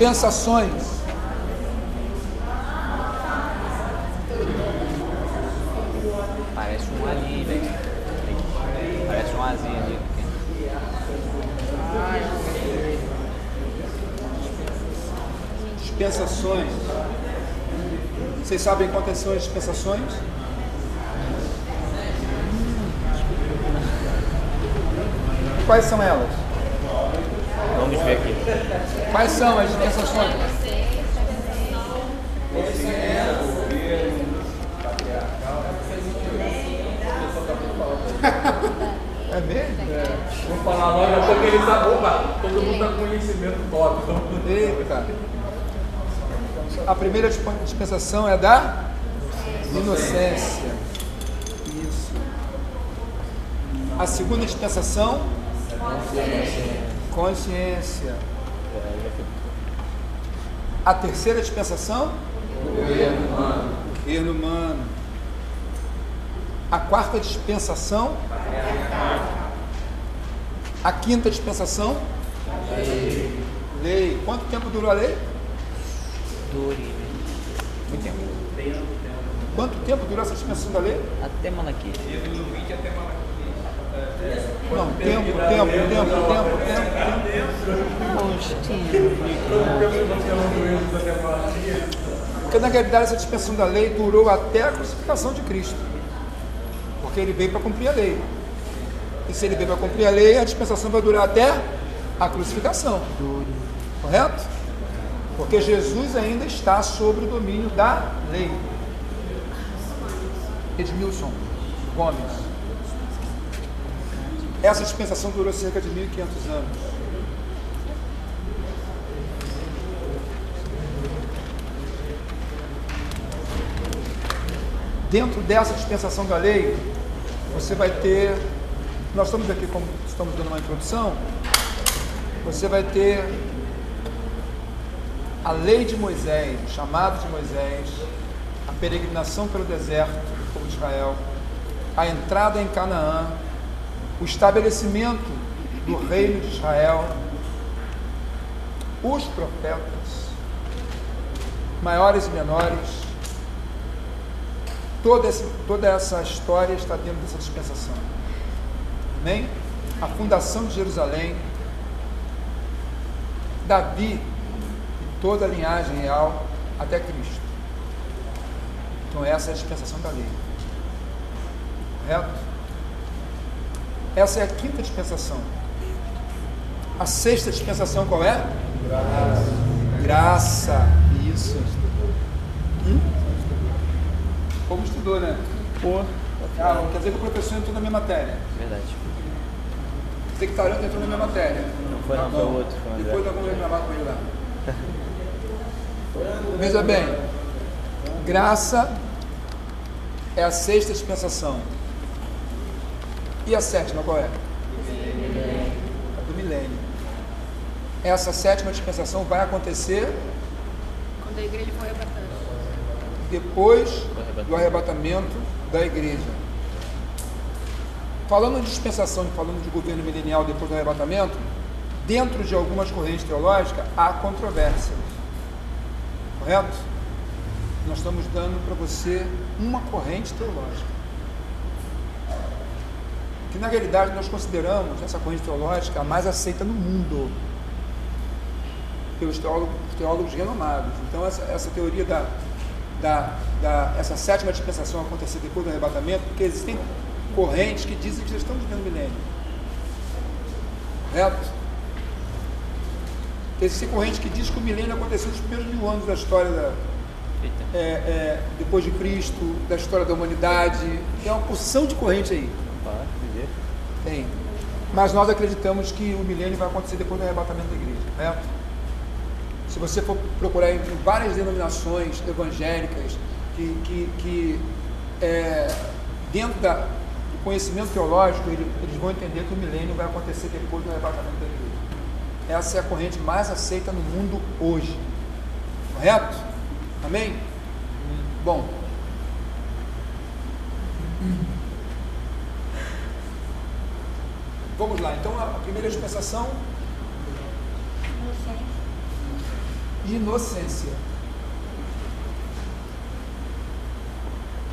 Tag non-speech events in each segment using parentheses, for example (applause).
Dispensações. Parece um ali, né? Parece um azinho ali. Dispensações. Vocês sabem quantas são as dispensações? Quais são elas? Vamos ver aqui. Quais são as dispensações? (laughs) É mesmo? Vou falar logo, porque ele tá opa, todo mundo tá com conhecimento top. Então... Eita. A primeira dispensação é da inocência. Isso. A segunda dispensação, consciência. A terceira dispensação, Governo humano. governo humano. A quarta dispensação, a quinta dispensação, lei. Quanto tempo durou a lei? Dure. Muito tempo. Quanto tempo durou essa dispensação da lei? Até Malaquias. Não, tempo, tempo, tempo, tempo, tempo. Porque na realidade essa dispensação da lei durou até a crucificação de Cristo. Porque ele veio para cumprir a lei. E se ele veio para cumprir a lei, a dispensação vai durar até a crucificação. Correto? Porque Jesus ainda está sob o domínio da lei. Edmilson Gomes. Essa dispensação durou cerca de 1.500 anos. Dentro dessa dispensação da lei, você vai ter. Nós estamos aqui, como estamos dando uma introdução, você vai ter a lei de Moisés, o chamado de Moisés, a peregrinação pelo deserto do povo de Israel, a entrada em Canaã, o estabelecimento do reino de Israel, os profetas, maiores e menores, toda essa, toda essa história está dentro dessa dispensação. Amém? A fundação de Jerusalém, Davi e toda a linhagem real até Cristo. Então essa é a dispensação da lei. Correto? Essa é a quinta dispensação. A sexta dispensação qual é? Graça. Graça. Isso. Hum? Como estudou, né? Pô. Ah, quer dizer que o professor entrou na minha matéria. Verdade. Quer dizer que Taranto entrou na minha matéria. Não foi não, foi o outro. Foi. Depois nós vamos reclamar com ele lá. Veja bem, graça é a sexta dispensação. E a sétima qual é? A do milênio. Essa sétima dispensação vai acontecer Quando a igreja foi arrebatada. depois do arrebatamento da igreja. Falando de dispensação e falando de governo milenial depois do arrebatamento, dentro de algumas correntes teológicas há controvérsias. Correto? Nós estamos dando para você uma corrente teológica. Que na realidade nós consideramos essa corrente teológica a mais aceita no mundo pelos teólogos, teólogos renomados. Então essa, essa teoria da, da, da essa sétima dispensação acontecer depois do arrebatamento, porque existem correntes que dizem que já estamos vivendo o milênio. Correto? Existe corrente que diz que o milênio aconteceu nos primeiros mil anos da história da, é, é, depois de Cristo, da história da humanidade. Tem uma porção de corrente aí. Tem. Mas nós acreditamos que o milênio vai acontecer depois do arrebatamento da igreja, certo? Se você for procurar em várias denominações evangélicas que, que, que é, dentro da, do conhecimento teológico, ele- eles vão entender que o milênio vai acontecer depois do arrebatamento da igreja. Essa é a corrente mais aceita no mundo hoje. Correto? Amém? Bom. Vamos lá, então a primeira dispensação de inocência.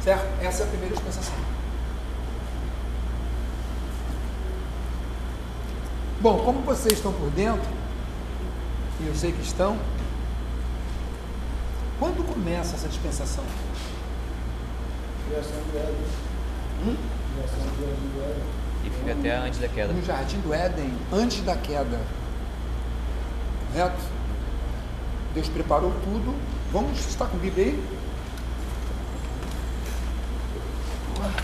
Certo? Essa é a primeira dispensação. Bom, como vocês estão por dentro, e eu sei que estão, quando começa essa dispensação? Criação do Éden. Hum? Criação do Éden do Éden. E fica até antes da queda. No jardim do Éden, antes da queda. Correto? Deus preparou tudo. Vamos estar com a Bíblia aí? Vamos lá.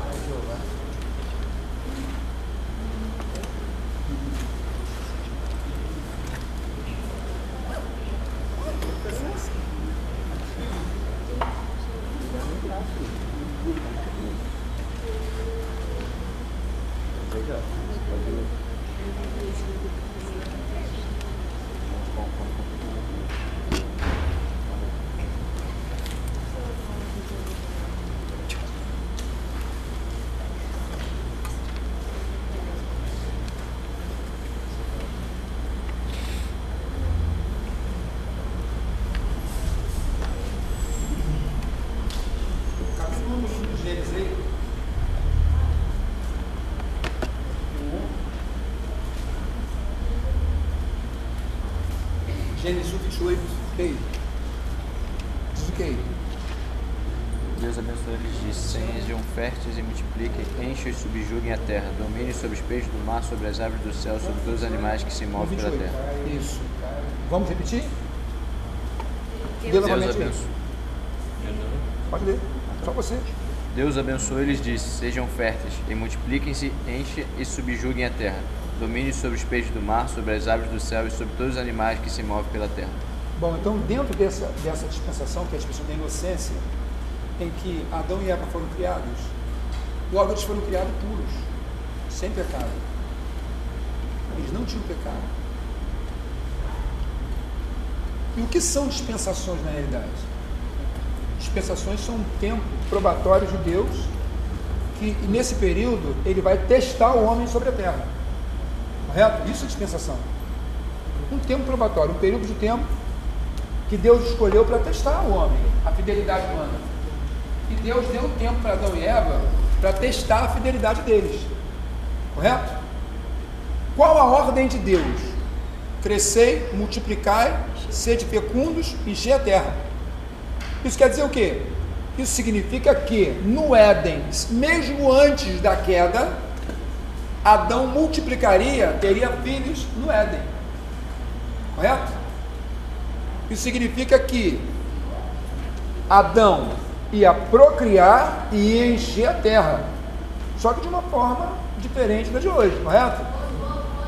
Ai, Jeová. Capítulo 1 de Gênesis aí. Gênesis 1, 28. Que aí? Diz o que aí? Deus abençoe eles disse: Sejam férteis e multipliquem, enchem e subjuguem a terra, dominem sobre os peixes do mar, sobre as aves do céu, sobre todos os animais que se movem pela 28. terra. Isso. Vamos repetir? Lê Deus aí. abençoe. Pode ler. Só você. Deus abençoe eles disse: Sejam férteis e multipliquem-se, enchem e subjuguem a terra. Domine sobre os peixes do mar, sobre as aves do céu e sobre todos os animais que se movem pela terra. Bom, então dentro dessa, dessa dispensação, que é a dispensação da inocência, em que Adão e Eva foram criados, logo eles foram criados puros, sem pecado. Eles não tinham pecado. E o que são dispensações na realidade? Dispensações são um tempo probatório de Deus que nesse período ele vai testar o homem sobre a terra. Correto? Isso é dispensação. Um tempo probatório, um período de tempo que Deus escolheu para testar o homem, a fidelidade humana. E Deus deu tempo para Adão e Eva para testar a fidelidade deles. Correto? Qual a ordem de Deus? Crescei, multiplicai, sede fecundos, encher a terra. Isso quer dizer o quê? Isso significa que no Éden, mesmo antes da queda, Adão multiplicaria, teria filhos no Éden. Correto? Isso significa que Adão ia procriar e encher a terra. Só que de uma forma diferente da de hoje, correto?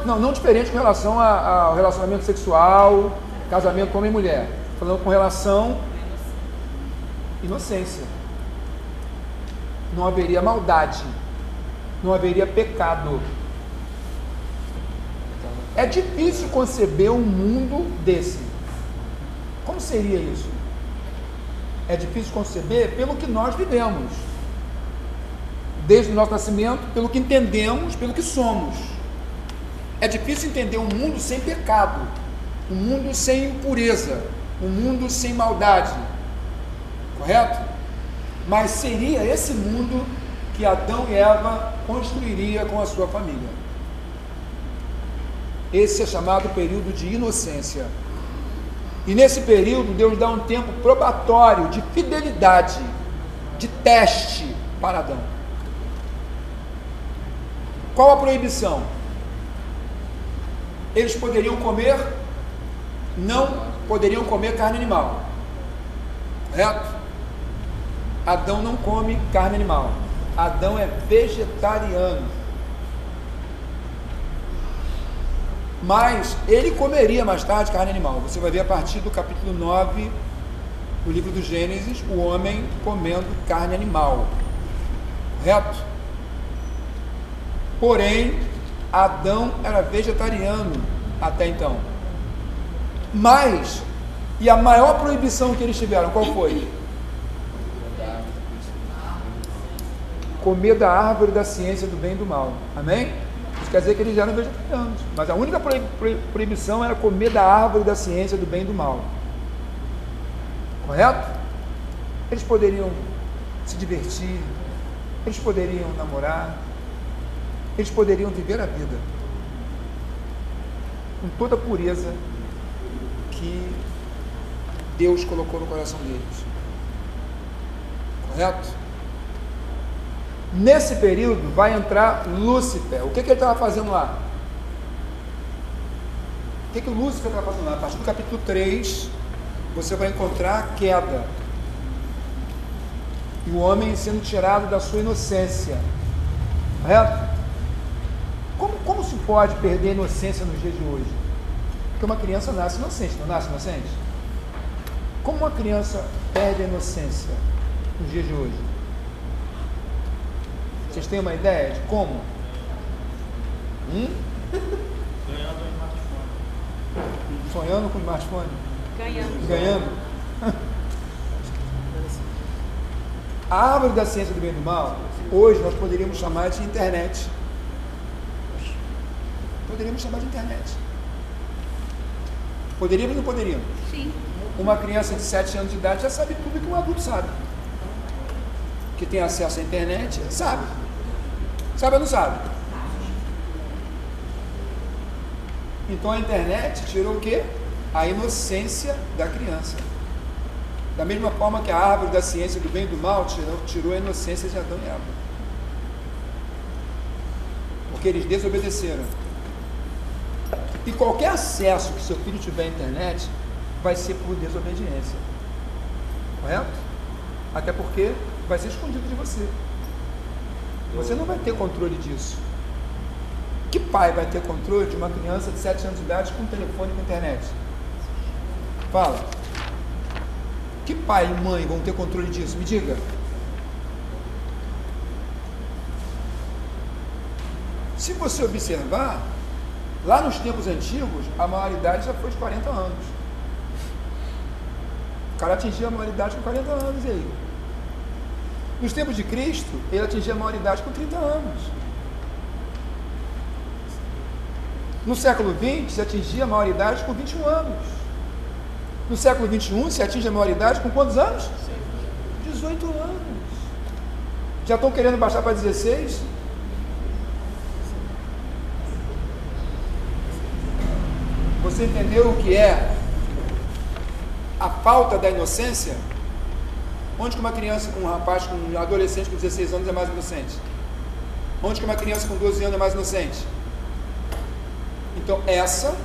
Não, não diferente com relação ao relacionamento sexual, casamento homem e mulher. Falando com relação inocência. Não haveria maldade, não haveria pecado. É difícil conceber um mundo desse. Como seria isso? É difícil conceber pelo que nós vivemos. Desde o nosso nascimento, pelo que entendemos, pelo que somos. É difícil entender um mundo sem pecado, um mundo sem impureza, um mundo sem maldade. Correto? Mas seria esse mundo que Adão e Eva construiria com a sua família. Esse é chamado período de inocência. E nesse período, Deus dá um tempo probatório de fidelidade, de teste para Adão. Qual a proibição? Eles poderiam comer, não poderiam comer carne animal. Correto? Adão não come carne animal. Adão é vegetariano. Mas ele comeria mais tarde carne animal. Você vai ver a partir do capítulo 9 do livro do Gênesis, o homem comendo carne animal. Correto? Porém, Adão era vegetariano até então. Mas, e a maior proibição que eles tiveram, qual foi? comer da árvore da ciência do bem e do mal. Amém? Isso quer dizer que eles eram vegetarianos. Mas a única proibição era comer da árvore da ciência do bem e do mal. Correto? Eles poderiam se divertir, eles poderiam namorar, eles poderiam viver a vida com toda a pureza que Deus colocou no coração deles. Correto? Nesse período vai entrar Lúcifer. O que, que ele estava fazendo lá? O que, que Lúcifer estava fazendo lá? A partir do capítulo 3, você vai encontrar a queda. E o homem sendo tirado da sua inocência. Correto? Como, se pode perder a inocência nos dias de hoje? Porque uma criança nasce inocente, não nasce inocente? Como uma criança perde a inocência nos dias de hoje? Vocês têm uma ideia de como? Hum? Ganhando um smartphone. Sonhando com o smartphone? Ganhando. Ganhando? A árvore da ciência do bem e do mal, hoje nós poderíamos chamar de internet. Poderíamos chamar de internet. Poderíamos ou não poderíamos? Sim. Uma criança de 7 anos de idade já sabe tudo que um adulto sabe. Que tem acesso à internet, sabe. Sabe ou não sabe? Então a internet tirou o quê? A inocência da criança. Da mesma forma que a árvore da ciência do bem e do mal tirou, tirou a inocência de Adão e Eva. Porque eles desobedeceram. E qualquer acesso que seu filho tiver à internet vai ser por desobediência. Correto? Até porque vai ser escondido de você. Você não vai ter controle disso. Que pai vai ter controle de uma criança de 7 anos de idade com telefone e com internet? Fala. Que pai e mãe vão ter controle disso? Me diga. Se você observar, lá nos tempos antigos, a maioridade já foi de 40 anos. O cara atingia a maioridade com 40 anos, e aí? Nos tempos de Cristo, ele atingia a maioridade com 30 anos. No século XX, se atingia a maioridade com 21 anos. No século XXI, se atinge a maioridade com quantos anos? 18 anos. Já estão querendo baixar para 16? Você entendeu o que é a falta da inocência? Onde que uma criança, um rapaz, um adolescente com 16 anos é mais inocente? Onde que uma criança com 12 anos é mais inocente? Então, essa,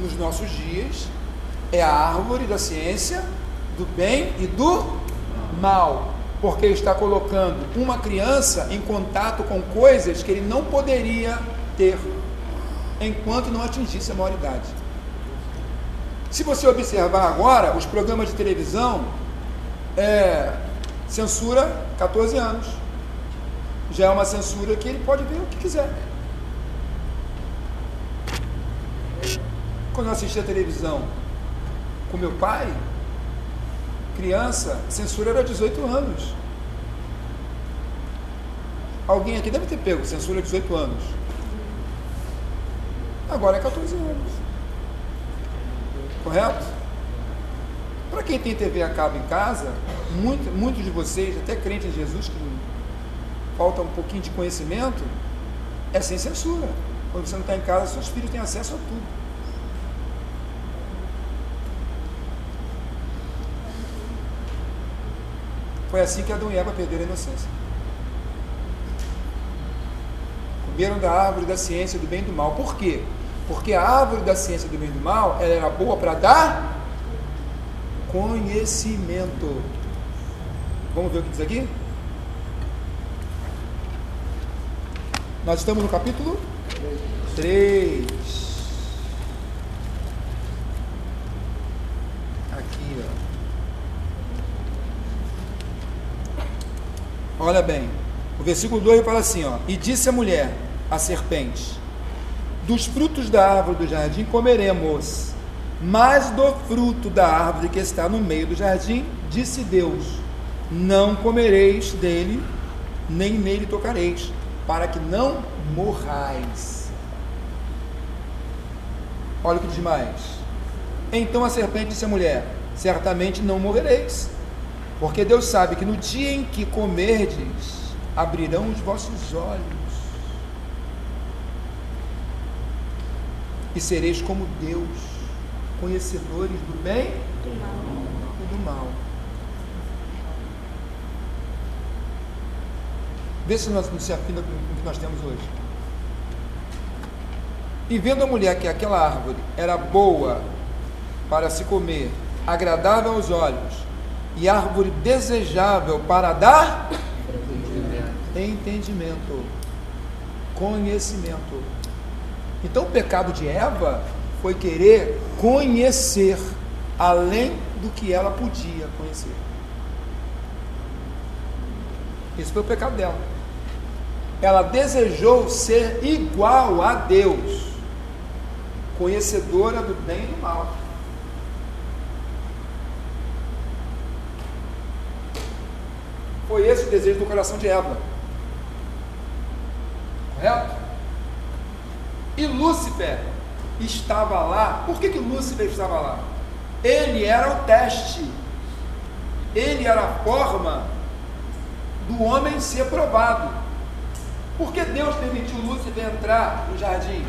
nos nossos dias, é a árvore da ciência do bem e do mal. Porque está colocando uma criança em contato com coisas que ele não poderia ter enquanto não atingisse a maioridade. Se você observar agora, os programas de televisão é, censura 14 anos. Já é uma censura que ele pode ver o que quiser. Quando eu assisti a televisão com meu pai, criança, censura era 18 anos. Alguém aqui deve ter pego censura 18 anos. Agora é 14 anos. Correto? Para quem tem TV a cabo em casa, muito, muitos de vocês, até crentes em Jesus, que falta um pouquinho de conhecimento, é sem censura. Quando você não está em casa, seus filhos têm acesso a tudo. Foi assim que Adão e Eva perderam a inocência. Comeram da árvore da ciência do bem e do mal. Por quê? Porque a árvore da ciência do bem e do mal, ela era boa para dar conhecimento. Vamos ver o que diz aqui? Nós estamos no capítulo 3. Aqui, ó. Olha bem. O versículo 2 fala assim, ó: "E disse a mulher, a serpente: Dos frutos da árvore do jardim comeremos, mas do fruto da árvore que está no meio do jardim, disse Deus: Não comereis dele, nem nele tocareis, para que não morrais. Olha o que diz mais. Então a serpente disse à mulher: Certamente não morrereis, porque Deus sabe que no dia em que comerdes, abrirão os vossos olhos e sereis como Deus, conhecedores do bem e do mal. Vê se nós se afina com o que nós temos hoje. E vendo a mulher que aquela árvore era boa para se comer, agradável aos olhos, e árvore desejável para dar entendimento, conhecimento. Então o pecado de Eva foi querer conhecer além do que ela podia conhecer. Esse foi o pecado dela. Ela desejou ser igual a Deus, conhecedora do bem e do mal. Foi esse o desejo do coração de Eva. Correto? E Lúcifer estava lá. Por que, que Lúcifer estava lá? Ele era o teste. Ele era a forma do homem ser provado. Por que Deus permitiu Lúcifer entrar no jardim?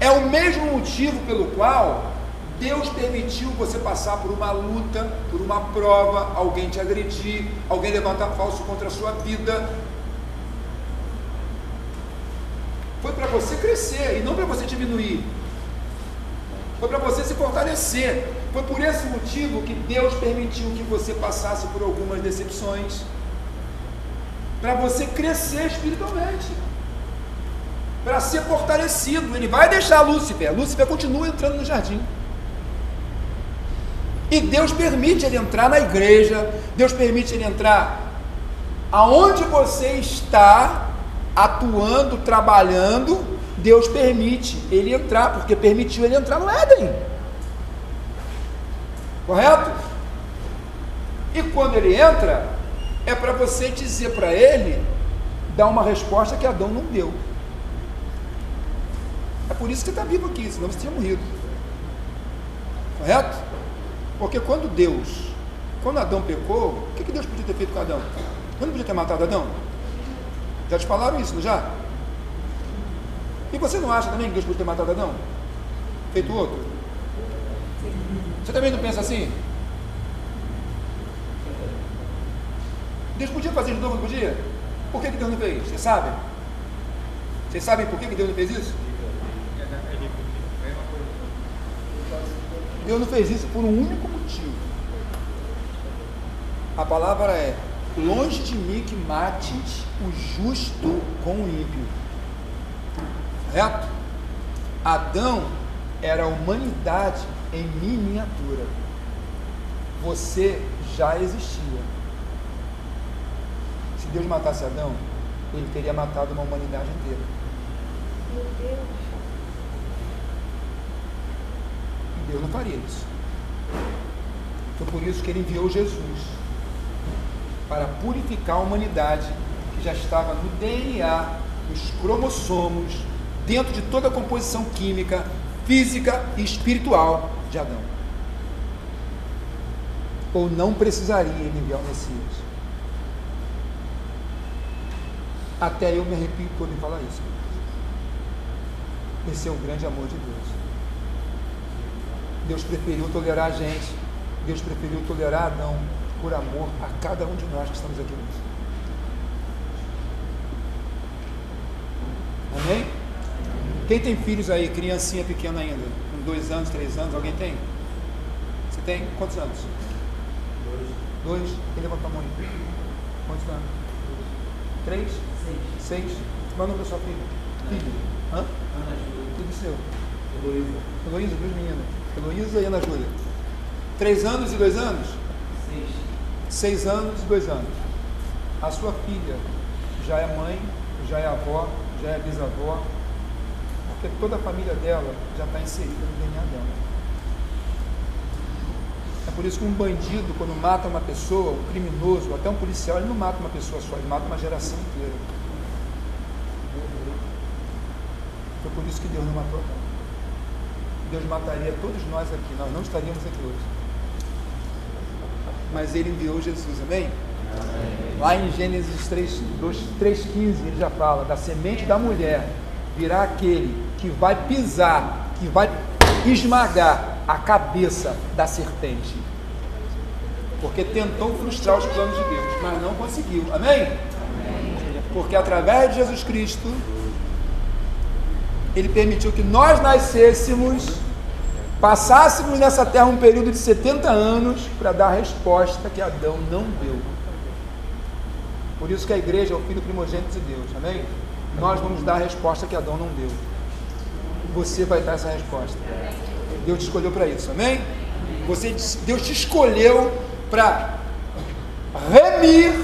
É o mesmo motivo pelo qual Deus permitiu você passar por uma luta, por uma prova, alguém te agredir, alguém levantar falso contra a sua vida, foi para você crescer e não para você diminuir. Foi para você se fortalecer. Foi por esse motivo que Deus permitiu que você passasse por algumas decepções. Para você crescer espiritualmente. Para ser fortalecido. Ele vai deixar Lúcifer. Lúcifer continua entrando no jardim. E Deus permite ele entrar na igreja. Deus permite ele entrar aonde você está atuando, trabalhando, Deus permite ele entrar, porque permitiu ele entrar no Éden. Correto? E quando ele entra, é para você dizer para ele, dar uma resposta que Adão não deu. É por isso que está vivo aqui, senão você tinha morrido. Correto? Porque quando Deus, quando Adão pecou, o que Deus podia ter feito com Adão? Ele não podia ter matado Adão? Já te falaram isso, não já? E você não acha também que Deus podia ter matado Adão? Feito outro? Você também não pensa assim? Deus podia fazer de novo, não podia? Por que, que Deus não fez? Você sabe? Vocês sabem por que, que Deus não fez isso? Deus não fez isso por um único motivo. A palavra é longe de mim que mates o justo com o ímpio. Correto? Adão era a humanidade em miniatura. Você já existia. Se Deus matasse Adão, ele teria matado uma humanidade inteira. Meu Deus. E Deus não faria isso. Foi por isso que ele enviou Jesus para purificar a humanidade que já estava no DNA, nos cromossomos, dentro de toda a composição química, física e espiritual de Adão. Ou não precisaria ele enviar o Messias. Até eu me arrepio todo em falar isso. Esse é o grande amor de Deus. Deus preferiu tolerar a gente. Deus preferiu tolerar Adão por amor a cada um de nós que estamos aqui hoje. Amém? Quem tem filhos aí, criancinha pequena ainda, com dois anos, três anos, alguém tem? Você tem? Quantos anos? Dois. Dois? Quem levantou a mão aí? Quantos anos? Três? Seis. Seis? Qual é o nome da sua filha? Filho? Hã? Ana Júlia. Tudo seu? Heloísa. Heloísa, duas meninas. Heloísa e Ana Júlia. Três anos e dois anos? seis anos e dois anos. A sua filha já é mãe, já é avó, já é bisavó, porque toda a família dela já está inserida no DNA dela. É por Por isso que um bandido, quando mata uma pessoa, um criminoso, até um policial, ele não mata uma pessoa só, ele mata uma geração inteira. Foi por isso que Deus não matou. Deus mataria todos nós aqui, nós não estaríamos aqui hoje. Mas ele enviou Jesus, amém? Lá em Gênesis 3, 2, 3,15 ele já fala, da semente da mulher virá aquele que vai pisar, que vai esmagar a cabeça da serpente. Porque tentou frustrar os planos de Deus, mas não conseguiu. Amém? Porque através de Jesus Cristo, Ele permitiu que nós nascêssemos, passássemos nessa terra um período de 70 anos para dar a resposta que Adão não deu. Por isso que a igreja é o filho primogênito de Deus, amém? Nós vamos dar a resposta que Adão não deu. Você vai dar essa resposta. Deus te escolheu para isso, amém? Você, Deus te escolheu para remir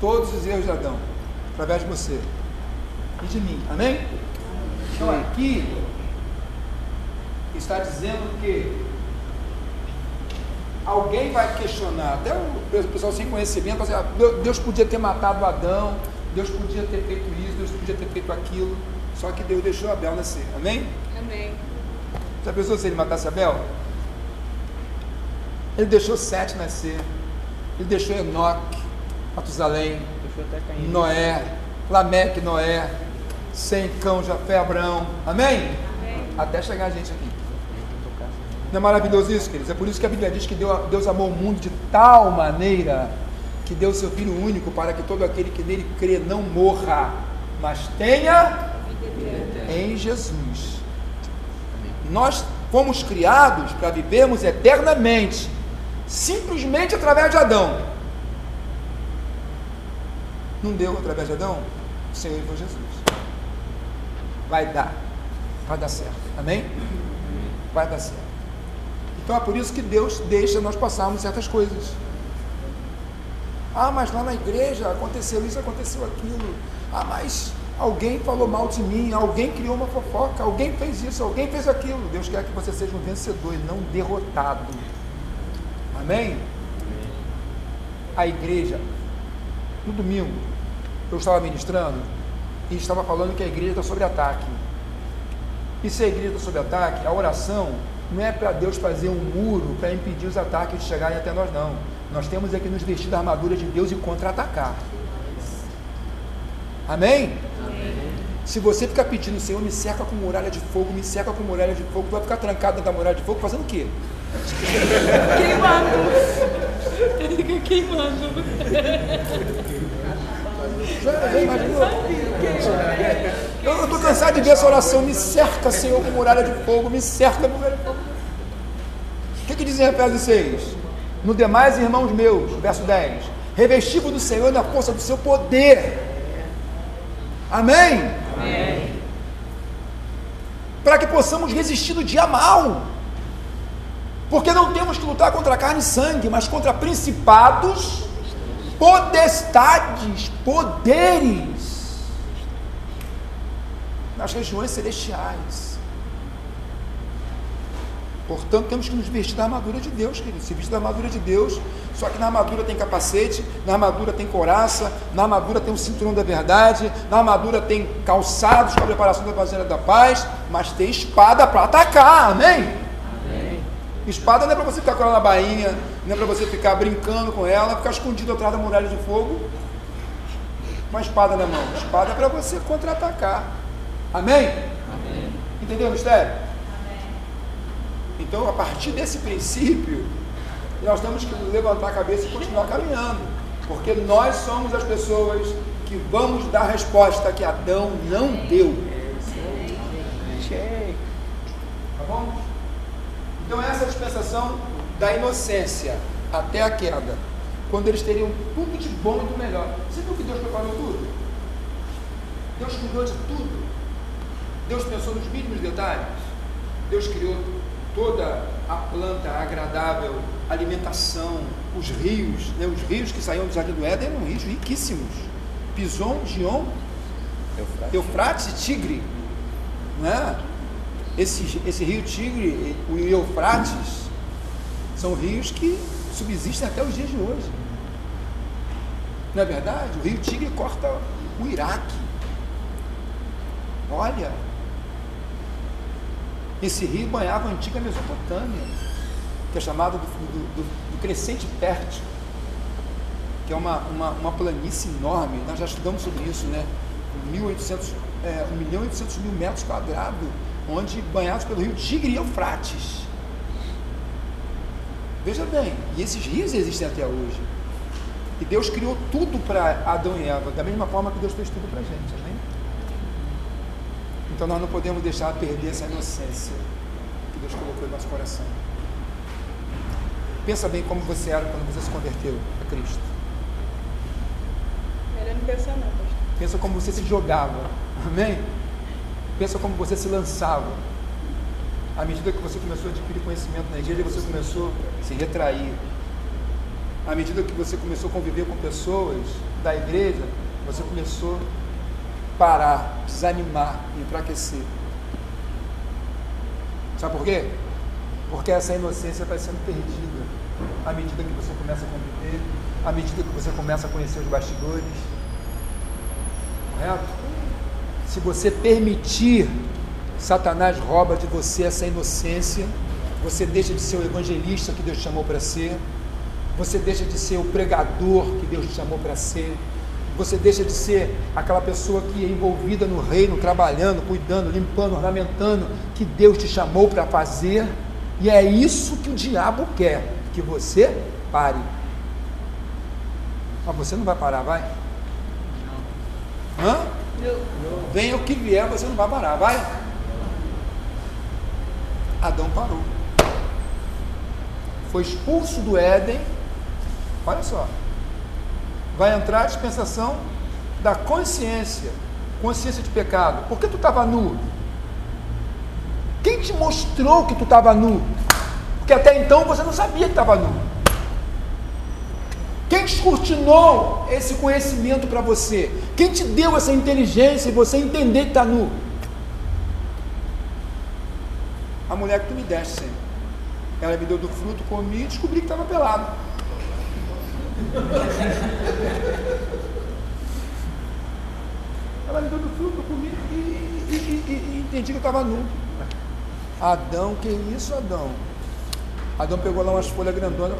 todos os erros de Adão, através de você e de mim, amém? Então aqui está dizendo que alguém vai questionar, até o pessoal sem conhecimento, dizer, ah, Deus podia ter matado Adão, Deus podia ter feito isso, Deus podia ter feito aquilo, só que Deus deixou Abel nascer, amém? Amém. Já pensou se ele matasse Abel? Ele deixou Sete nascer, ele deixou Enoque, Matusalém, Deixou. Noé, Lameque, Noé, Sem, Cão, Jafé, Abraão, amém? Até chegar a gente aqui. Não é maravilhoso isso, queridos? É por isso que a Bíblia diz que Deus, amou o mundo de tal maneira que deu o seu Filho único para que todo aquele que nele crê não morra, mas tenha em Jesus. Nós fomos criados para vivermos eternamente, simplesmente através de Adão. Não deu através de Adão? O Senhor foi Jesus. Vai dar. Vai dar certo. Amém? Vai dar certo. Então é por isso que Deus deixa nós passarmos certas coisas. Ah, mas lá na igreja aconteceu isso, aconteceu aquilo. Ah, mas alguém falou mal de mim, alguém criou uma fofoca, alguém fez isso, alguém fez aquilo. Deus quer que você seja um vencedor e não um derrotado. Amém? A igreja, no domingo, eu estava ministrando e estava falando que a igreja está sob ataque. E se a igreja está sob ataque, a oração não é para Deus fazer um muro para impedir os ataques de chegarem até nós, não. Nós temos é que nos vestir da armadura de Deus e contra-atacar. Amém? Se você ficar pedindo, Senhor, me cerca com muralha de fogo, me cerca com muralha de fogo, tu vai ficar trancado dentro da muralha de fogo fazendo o quê? Queimando. Queimando. Já, (laughs) já imaginou? Eu estou cansado de ver essa oração. Me cerca, Senhor, com muralha de fogo. Me cerca com muralha. O que, que diz em Efésios 6? No demais, irmãos meus, verso 10. Revestivo do Senhor na força do seu poder. Amém? Para que possamos resistir no dia mal. Porque não temos que lutar contra carne e sangue, mas contra principados, potestades, poderes nas regiões celestiais. Portanto, temos que nos vestir da armadura de Deus, querido. Se vestir da armadura de Deus, só que na armadura tem capacete, na armadura tem coraça, na armadura tem o cinturão da verdade, na armadura tem calçados com a preparação da baseira da paz, mas tem espada para atacar, amém? Espada não é para você ficar com ela na bainha, não é para você ficar brincando com ela, ficar escondido atrás da muralha de fogo. Uma espada na mão. Espada é para você contra-atacar. Amém? Amém. Entendeu o mistério? Então, a partir desse princípio, nós temos que levantar a cabeça e continuar caminhando. Porque nós somos as pessoas que vamos dar a resposta que Adão não deu. Tá bom? Então essa é a dispensação da inocência até a queda, quando eles teriam tudo de bom e do melhor. Você viu que Deus preparou tudo? Deus cuidou de tudo. Deus pensou nos mínimos detalhes. Deus criou toda a planta agradável, alimentação, os rios, né? os rios que saíam do Jardim do Éden eram rios riquíssimos. Pison, Gion, Eufrates e Tigre. Né? esse, esse rio Tigre, o Eufrates, São rios que subsistem até os dias de hoje. Não é verdade? O rio Tigre corta o Iraque. Olha, esse rio banhava a antiga Mesopotâmia, que é chamada do, do, do, crescente fértil, que é uma, uma, uma planície enorme. Nós já estudamos sobre isso, né? 1.800, é, 1 milhão e 800 mil metros quadrados, onde banhados pelo rio Tigre e Eufrates. Veja bem, e esses rios existem até hoje. E Deus criou tudo para Adão e Eva, da mesma forma que Deus fez tudo para a gente, amém? Então nós não podemos deixar perder essa inocência que Deus colocou em nosso coração. Pensa bem como você era quando você se converteu a Cristo. Melhor não pensar não, pastor. Pensa como você se jogava, amém? Pensa como você se lançava. À medida que você começou a adquirir conhecimento na igreja, você começou a se retrair. À medida que você começou a conviver com pessoas da igreja, você começou parar, desanimar, enfraquecer. Sabe por quê? Porque essa inocência vai sendo perdida à medida que você começa a conviver, à medida que você começa a conhecer os bastidores. Correto? Se você permitir, Satanás rouba de você essa inocência, você deixa de ser o evangelista que Deus chamou para ser, você deixa de ser o pregador que Deus te chamou para ser, você deixa de ser aquela pessoa que é envolvida no reino, trabalhando, cuidando, limpando, ornamentando, que Deus te chamou para fazer, e é isso que o diabo quer, que você pare. Mas você não vai parar, vai? Hã? Venha o que vier, você não vai parar, vai? Adão parou. Foi expulso do Éden. Olha só. Vai entrar a dispensação da consciência. Consciência de pecado. Por que tu estava nu? Quem te mostrou que tu estava nu? Porque até então você não sabia que estava nu. Quem descortinou esse conhecimento para você? Quem te deu essa inteligência e você entender que está nu? A mulher que tu me deste, Senhor. Ela me deu do fruto, comi e descobri que estava pelado. Ela me do fruto, eu comi e, e, e, e entendi que eu estava nu. Adão, que isso, Adão? Adão pegou lá umas folhas grandonas,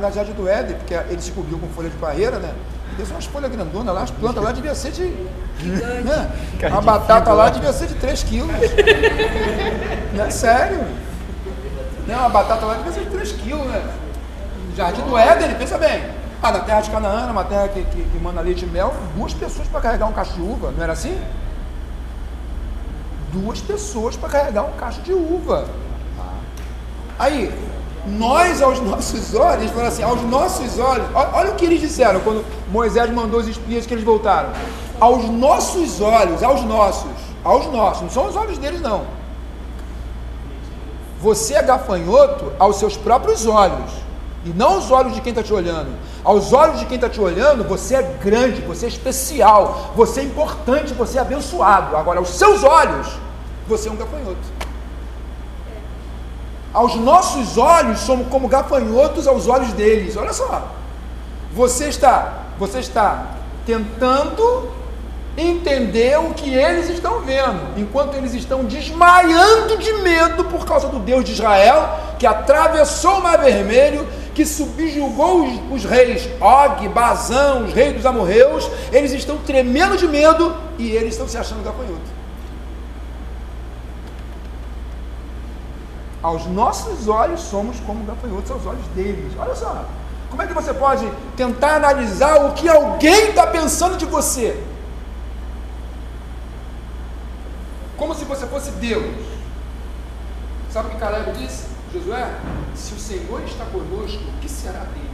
na jardim do Éden, porque ele se cobriu com folha de barreira, né? Deu umas folhas grandonas lá, as plantas lá devia ser de. Né? A batata lá devia ser de 3 quilos. Não é sério. Não, a batata lá devia ser de 3 quilos, né? Jardim do Éden, pensa bem. Ah, na terra de Canaã, uma terra que, que, que manda leite e mel, duas pessoas para carregar um cacho de uva, não era assim? Duas pessoas para carregar um cacho de uva. Aí, nós aos nossos olhos, falaram assim, aos nossos olhos, olha, olha, o que eles disseram quando Moisés mandou os espias que eles voltaram. Aos nossos olhos, aos nossos, aos nossos, não são os olhos deles não. Você é gafanhoto aos seus próprios olhos, e não aos olhos de quem está te olhando. Aos olhos de quem está te olhando, você é grande, você é especial, você é importante, você é abençoado. Agora, aos seus olhos, você é um gafanhoto. Aos nossos olhos somos como gafanhotos aos olhos deles. Olha só. Você está, você está tentando entender o que eles estão vendo, enquanto eles estão desmaiando de medo por causa do Deus de Israel, que atravessou o Mar Vermelho, que subjugou os, os reis Og, Bazão, os reis dos amorreus, eles estão tremendo de medo e eles estão se achando gafanhoto. Aos nossos olhos somos como gafanhotos aos olhos deles. Olha só. Como é que você pode tentar analisar o que alguém está pensando de você? Como se você fosse Deus. Sabe o que Caleb disse? Josué, se o Senhor está conosco, o que será deles?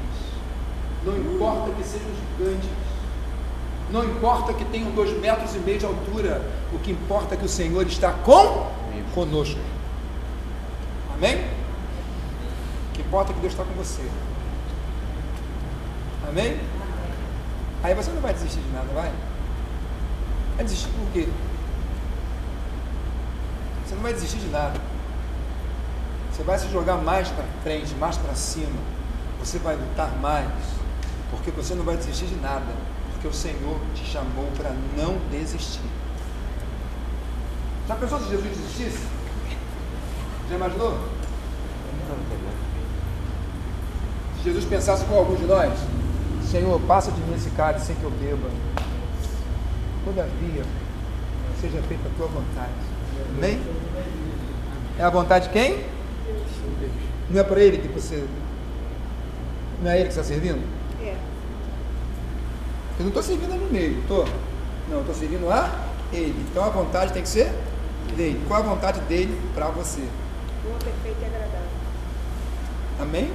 Não importa que sejam gigantes, não importa que tenham dois metros e meio de altura, o que importa é que o Senhor está com conosco. Amém? O que importa é que Deus está com você. Amém? Aí você não vai desistir de nada, vai? Vai desistir por quê? Você não vai desistir de nada. Você vai se jogar mais para frente, mais para cima. Você vai lutar mais, porque você não vai desistir de nada, porque o Senhor te chamou para não desistir. Já pensou se Jesus desistisse? Já imaginou? Se Jesus pensasse com algum de nós, Senhor, passa de mim esse cálice sem que eu beba. Todavia, seja feita a tua vontade. Amém? É a vontade de quem? Não é para ele que você. Não é ele que está servindo? É. Eu não estou servindo ali no meio, estou. Não, eu estou servindo a ele. Então a vontade tem que ser dele. Qual é a vontade dele para você? Boa, perfeita e agradável. Amém?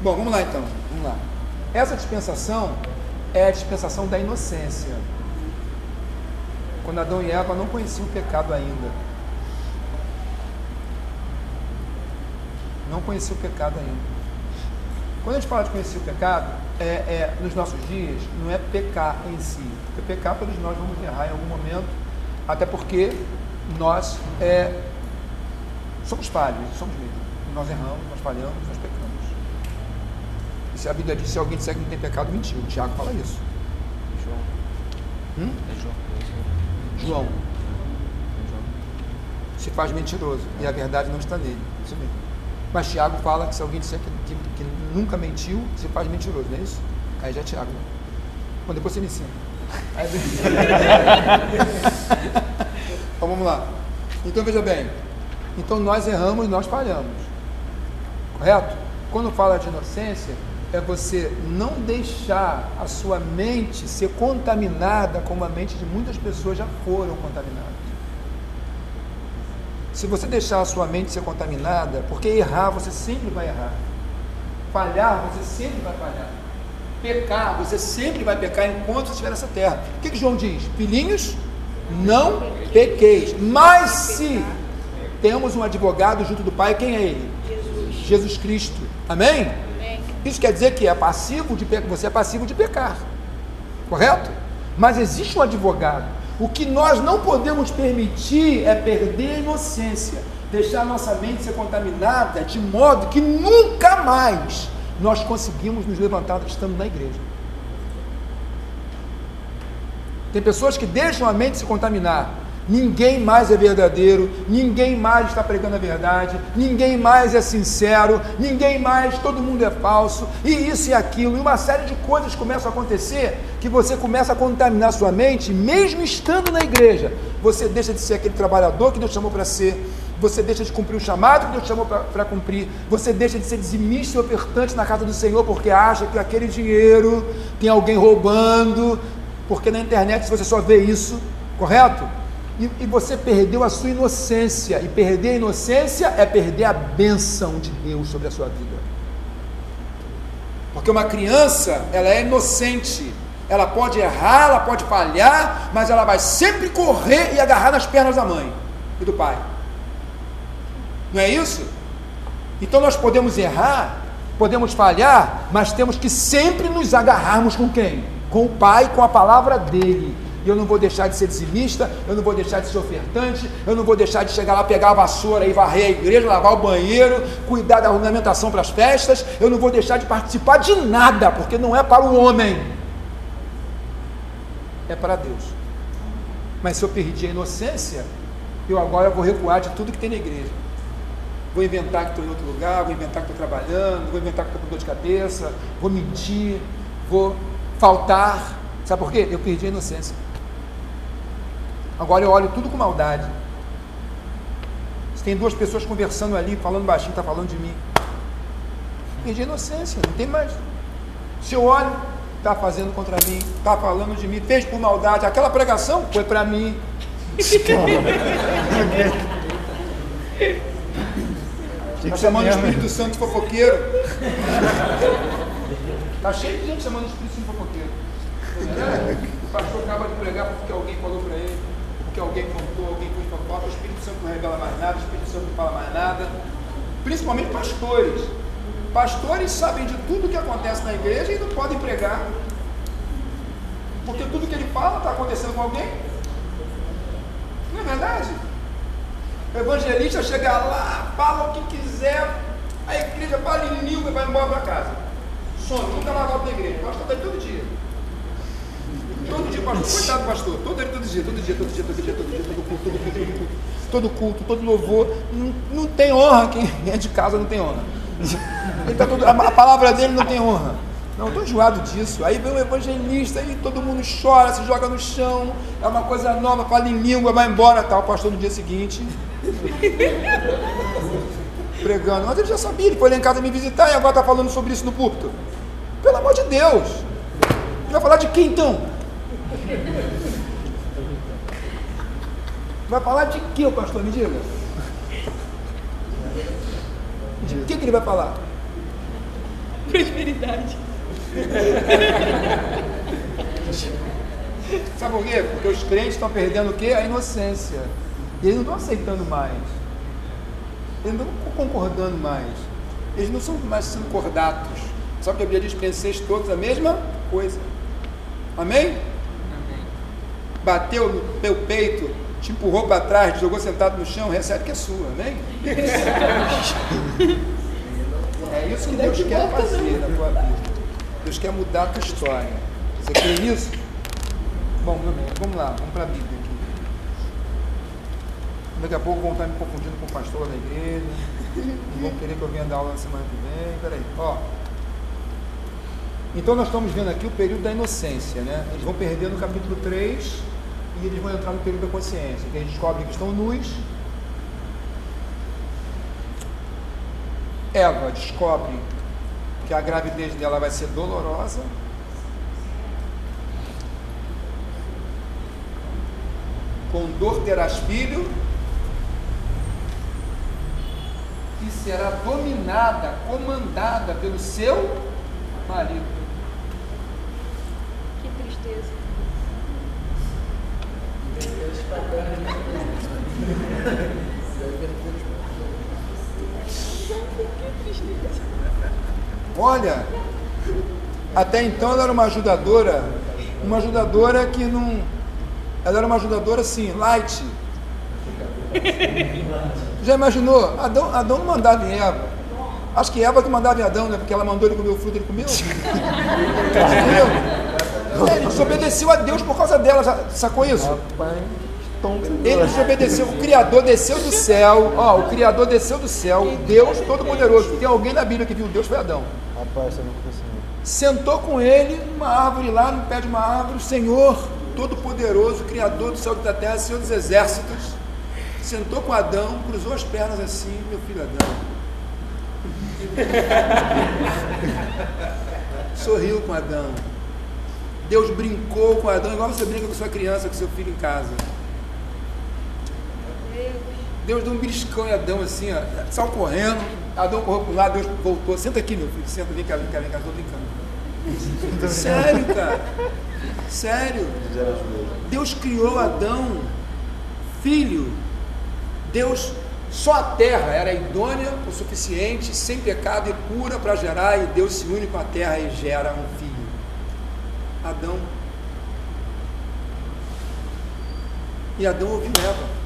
Bom, vamos lá então. Vamos lá. Essa dispensação é a dispensação da inocência. Quando Adão e Eva não conheciam o pecado ainda. Não conheciam o pecado ainda. Quando a gente fala de conhecer o pecado, é, é, nos nossos dias, não é pecar em si. Porque pecar, todos nós vamos errar em algum momento, até porque nós é, somos falhos, somos mesmo. Nós erramos, nós falhamos, nós pecamos. E se a Bíblia diz, se alguém disser que não tem pecado, mentiu. O Tiago fala isso. João. Hum? É João. João João. se faz mentiroso e a verdade não está nele. Isso mesmo. Mas Tiago fala que se alguém disser que, que, que nunca mentiu, se faz mentiroso, não é isso? Aí já é Tiago. Né? Bom, depois você me ensina. Aí- (laughs) então vamos lá. Então veja bem. Então nós erramos nós falhamos. Correto? Quando fala de inocência, é você não deixar a sua mente ser contaminada como a mente de muitas pessoas já foram contaminadas. Se você deixar a sua mente ser contaminada, porque errar você sempre vai errar. Falhar você sempre vai falhar. Pecar você sempre vai pecar enquanto estiver nessa terra. O que, que João diz? Filhinhos, não pequeis. Mas se temos um advogado junto do Pai, quem é ele? Jesus. Jesus Cristo. Amém? Amém. Isso quer dizer que é passivo de você é passivo de pecar. Correto? Mas existe um advogado. O que nós não podemos permitir é perder a inocência, deixar nossa mente ser contaminada de modo que nunca mais nós conseguimos nos levantar estando na igreja. Tem pessoas que deixam a mente se contaminar. Ninguém mais é verdadeiro, ninguém mais está pregando a verdade, ninguém mais é sincero, ninguém mais, todo mundo é falso, e isso e aquilo, e uma série de coisas começam a acontecer que você começa a contaminar sua mente, mesmo estando na igreja. Você deixa de ser aquele trabalhador que Deus chamou para ser, você deixa de cumprir o chamado que Deus chamou para cumprir, você deixa de ser dizimista e ofertante na casa do Senhor porque acha que aquele dinheiro tem alguém roubando, porque na internet você só vê isso, correto? E, e você perdeu a sua inocência, e perder a inocência é perder a bênção de Deus sobre a sua vida. Porque uma criança, ela é inocente, ela pode errar, ela pode falhar, mas ela vai sempre correr e agarrar nas pernas da mãe e do pai. Não é isso? Então nós podemos errar, podemos falhar, mas temos que sempre nos agarrarmos com quem? Com o Pai, com a palavra dele. Eu não vou deixar de ser dizimista, eu não vou deixar de ser ofertante, eu não vou deixar de chegar lá, pegar a vassoura e varrer a igreja, lavar o banheiro, cuidar da ornamentação para as festas, eu não vou deixar de participar de nada, porque não é para o homem, é para Deus. Mas se eu perdi a inocência, eu agora vou recuar de tudo que tem na igreja. Vou inventar que estou em outro lugar, vou inventar que estou trabalhando, vou inventar que estou com dor de cabeça, vou mentir, vou faltar. Sabe por quê? Eu perdi a inocência. Agora eu olho tudo com maldade. Se tem duas pessoas conversando ali, falando baixinho, está falando de mim. Perdi a inocência, não tem mais. Se eu olho, está fazendo contra mim, está falando de mim, fez por maldade. Aquela pregação foi para mim. Está (laughs) chamando o Espírito Santo de fofoqueiro. Está cheio de gente chamando o Espírito Santo de fofoqueiro. É, o pastor acaba de pregar porque alguém falou para ele, porque alguém contou, alguém fez fofoca, o Espírito Santo não revela mais nada, o Espírito Santo não fala mais nada. Principalmente pastores. Pastores sabem de tudo que acontece na igreja e não podem pregar. Porque tudo que ele fala está acontecendo com alguém. Não é verdade? O evangelista chega lá, fala o que quiser, a igreja fala em língua e vai embora para casa. Some, nunca mais volta para a igreja. Pastor está todo dia. Todo dia, pastor. Coitado do pastor. Todo dia, todo dia, todo dia, todo dia, todo dia, todo culto, todo culto, todo culto. Todo culto, todo louvor. Não, não tem honra. Quem é de casa não tem honra. Tá a, palavra dele não tem honra. Não, estou enjoado disso. Aí vem o evangelista e todo mundo chora, se joga no chão, é uma coisa nova, fala em língua, vai embora, tal. O pastor no dia seguinte. (laughs) pregando. Mas ele já sabia, ele foi lá em casa me visitar e agora está falando sobre isso no púlpito. Pelo amor de Deus! Ele vai falar de quem então? Vai falar de que, pastor? Me diga. De que, que ele vai falar? Prosperidade. (laughs) Sabe por quê? Porque os crentes estão perdendo o quê? A inocência. E eles não estão aceitando mais. Eles não estão concordando mais. Eles não são mais sendo cordatos. Sabe que a Bíblia diz? Penseis todos a mesma coisa. Amém? Bateu no teu peito, te empurrou para trás, te jogou sentado no chão, recebe que é sua. Amém? (laughs) É isso que Deus quer fazer na tua vida. Deus quer mudar a tua história. Você crê nisso? Bom, vamos lá, vamos para a Bíblia aqui. Daqui a pouco vão estar me confundindo com o pastor da igreja. E vão querer que eu venha dar aula na semana que vem. Peraí, ó. Então nós estamos vendo aqui o período da inocência, né? Eles vão perder no capítulo 3 e eles vão entrar no período da consciência, que eles descobrem que estão nus. Eva descobre que a gravidez dela vai ser dolorosa. Com dor terás filho e será dominada, comandada pelo seu marido. Que tristeza. Olha, até então ela era uma ajudadora, uma ajudadora que não. Ela era uma ajudadora assim, light. Já imaginou? Adão, Adão não mandava em Eva. Acho que Eva que mandava em Adão, né? Porque ela mandou ele comer o fruto, ele comeu. (laughs) Entendeu? É, ele desobedeceu a Deus por causa dela, sacou isso? Ele desobedeceu, o Criador desceu do céu, ó, o Criador desceu do céu, Deus Todo-Poderoso. Tem alguém na Bíblia que viu Deus foi Adão. Rapaz, não conseguiu. Sentou com ele numa árvore lá, no pé de uma árvore, o Senhor Todo-Poderoso, Criador do céu e da terra, Senhor dos exércitos. Sentou com Adão, cruzou as pernas assim, meu filho Adão. (laughs) Sorriu com Adão. Deus brincou com Adão, igual você brinca com sua criança, com seu filho em casa. Deus deu um beliscão em Adão assim, ó, saiu correndo. Adão correu para lado, Deus voltou. Senta aqui, meu filho, senta, vem cá, vem cá, vem cá, estou brincando. Sério, cara. Sério. Deus criou Adão, filho. Deus, só a terra era idônea o suficiente, sem pecado e pura para gerar, e Deus se une com a terra e gera um filho. Adão. E Adão ouviu Eva.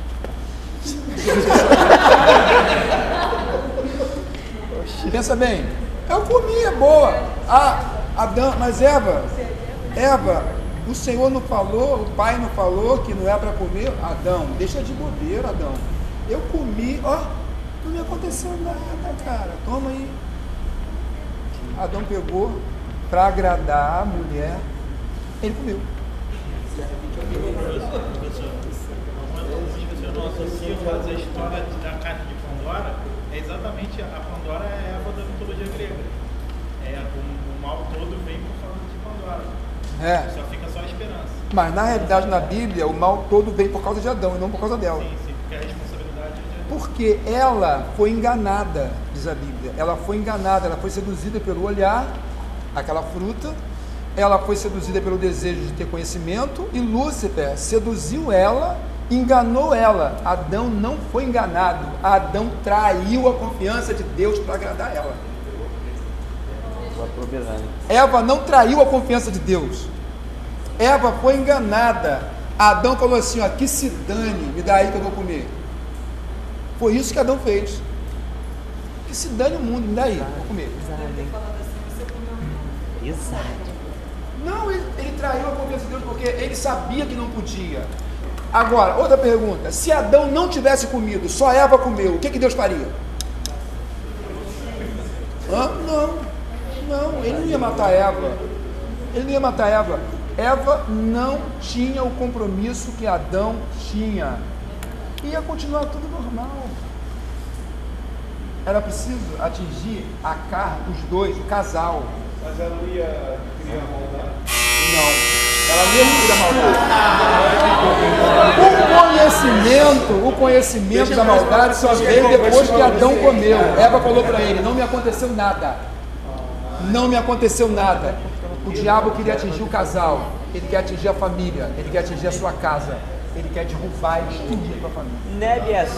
(laughs) Pensa bem, eu comi, é boa. Ah, Adão, mas Eva, Eva, o Senhor não falou, o Pai não falou que não é para comer? Adão, deixa de bobeira, Adão. Eu comi, ó, não me aconteceu nada, cara. Toma aí. Adão pegou para agradar a mulher, ele comeu. Eu não associo, mas a história da carta de Pandora é exatamente a Pandora é a Eva da mitologia grega. É, o, o mal todo vem por causa de Pandora. É. Só fica só a esperança. Mas na realidade, na Bíblia, o mal todo vem por causa de Adão e não por causa dela. Sim, sim, porque a responsabilidade é de Porque ela foi enganada, diz a Bíblia. Ela foi enganada, ela foi seduzida pelo olhar, aquela fruta. Ela foi seduzida pelo desejo de ter conhecimento e Lúcifer seduziu ela, enganou ela. Adão não foi enganado. Adão traiu a confiança de Deus para agradar ela. Eva não traiu a confiança de Deus. Eva foi enganada. Adão falou assim: ó, que se dane, me dá aí que eu vou comer. Foi isso que Adão fez. Que se dane o mundo, me dá aí, vou comer. Exato. Não, ele, ele traiu a confiança de Deus porque ele sabia que não podia. Agora, outra pergunta: se Adão não tivesse comido, só Eva comeu, o que, que Deus faria? Hã? Não, não, ele não ia matar Eva. Ele não ia matar Eva. Eva não tinha o compromisso que Adão tinha. Ia continuar tudo normal. Era preciso atingir a carne, os dois, o casal. Mas ela não ia criar maldade. Não. O conhecimento, o conhecimento da maldade só veio depois que Adão comeu. Eva falou para ele: Não me aconteceu nada. Não me aconteceu nada. O diabo queria atingir o casal, ele quer atingir a família, ele quer atingir a sua casa, ele quer derrubar e destruir a família. Né, Bias?